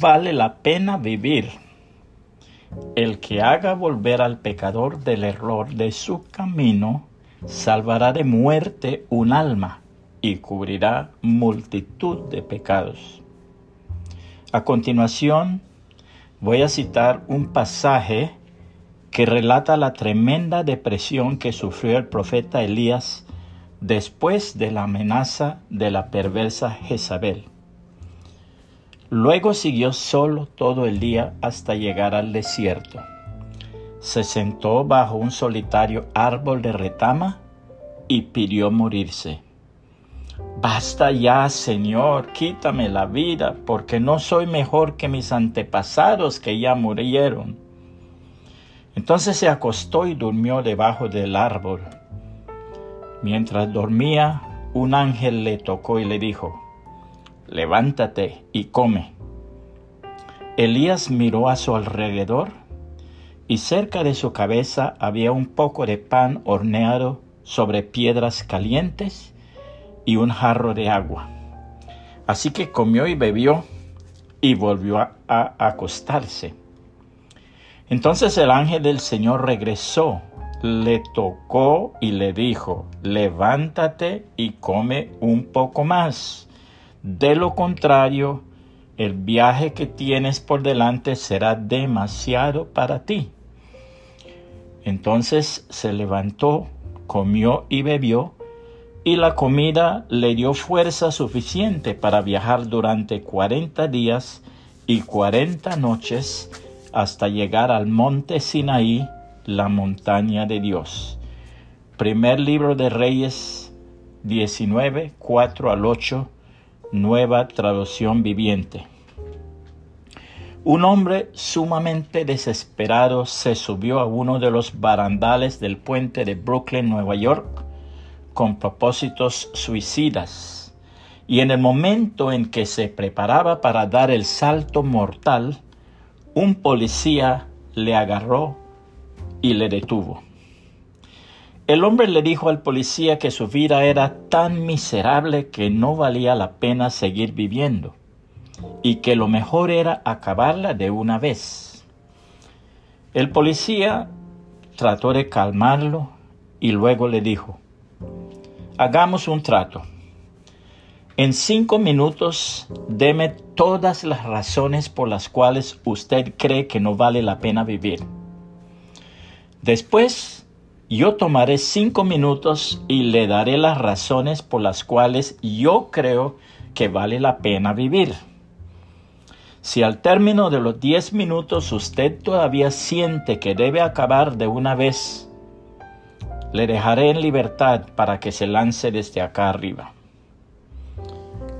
vale la pena vivir. El que haga volver al pecador del error de su camino, salvará de muerte un alma y cubrirá multitud de pecados. A continuación, voy a citar un pasaje que relata la tremenda depresión que sufrió el profeta Elías después de la amenaza de la perversa Jezabel. Luego siguió solo todo el día hasta llegar al desierto. Se sentó bajo un solitario árbol de retama y pidió morirse. Basta ya, Señor, quítame la vida, porque no soy mejor que mis antepasados que ya murieron. Entonces se acostó y durmió debajo del árbol. Mientras dormía, un ángel le tocó y le dijo, levántate y come. Elías miró a su alrededor y cerca de su cabeza había un poco de pan horneado sobre piedras calientes y un jarro de agua. Así que comió y bebió y volvió a, acostarse. Entonces el ángel del Señor regresó, le tocó y le dijo, levántate y come un poco más. De lo contrario, el viaje que tienes por delante será demasiado para ti. Entonces se levantó, comió y bebió, y la comida le dio fuerza suficiente para viajar durante cuarenta días y cuarenta noches hasta llegar al monte Sinaí, la montaña de Dios. Primer libro de Reyes 19, 4 al 8, nueva traducción viviente. Un hombre sumamente desesperado se subió a uno de los barandales del puente de Brooklyn, Nueva York, con propósitos suicidas, y en el momento en que se preparaba para dar el salto mortal, un policía le agarró y le detuvo. El hombre le dijo al policía que su vida era tan miserable que no valía la pena seguir viviendo y que lo mejor era acabarla de una vez. El policía trató de calmarlo y luego le dijo, hagamos un trato. En cinco minutos deme todas las razones por las cuales usted cree que no vale la pena vivir. Después, yo tomaré cinco minutos y le daré las razones por las cuales yo creo que vale la pena vivir. Si al término de los diez minutos usted todavía siente que debe acabar de una vez, le dejaré en libertad para que se lance desde acá arriba.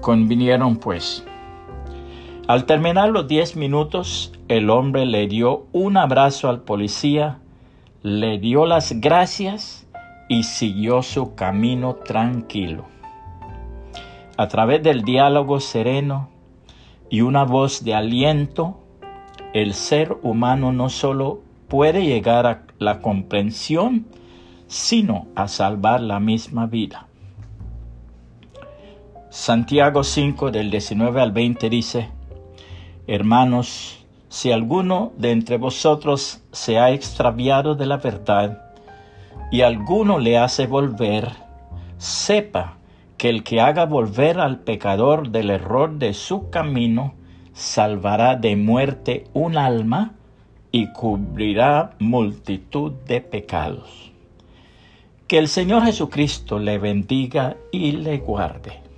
Convinieron pues. Al terminar los diez minutos, el hombre le dio un abrazo al policía, le dio las gracias y siguió su camino tranquilo. A través del diálogo sereno y una voz de aliento, el ser humano no solo puede llegar a la comprensión, sino a salvar la misma vida. Santiago 5 del 19 al 20 dice, Hermanos, si alguno de entre vosotros se ha extraviado de la verdad y alguno le hace volver, sepa que el que haga volver al pecador del error de su camino, salvará de muerte un alma y cubrirá multitud de pecados. Que el Señor Jesucristo le bendiga y le guarde.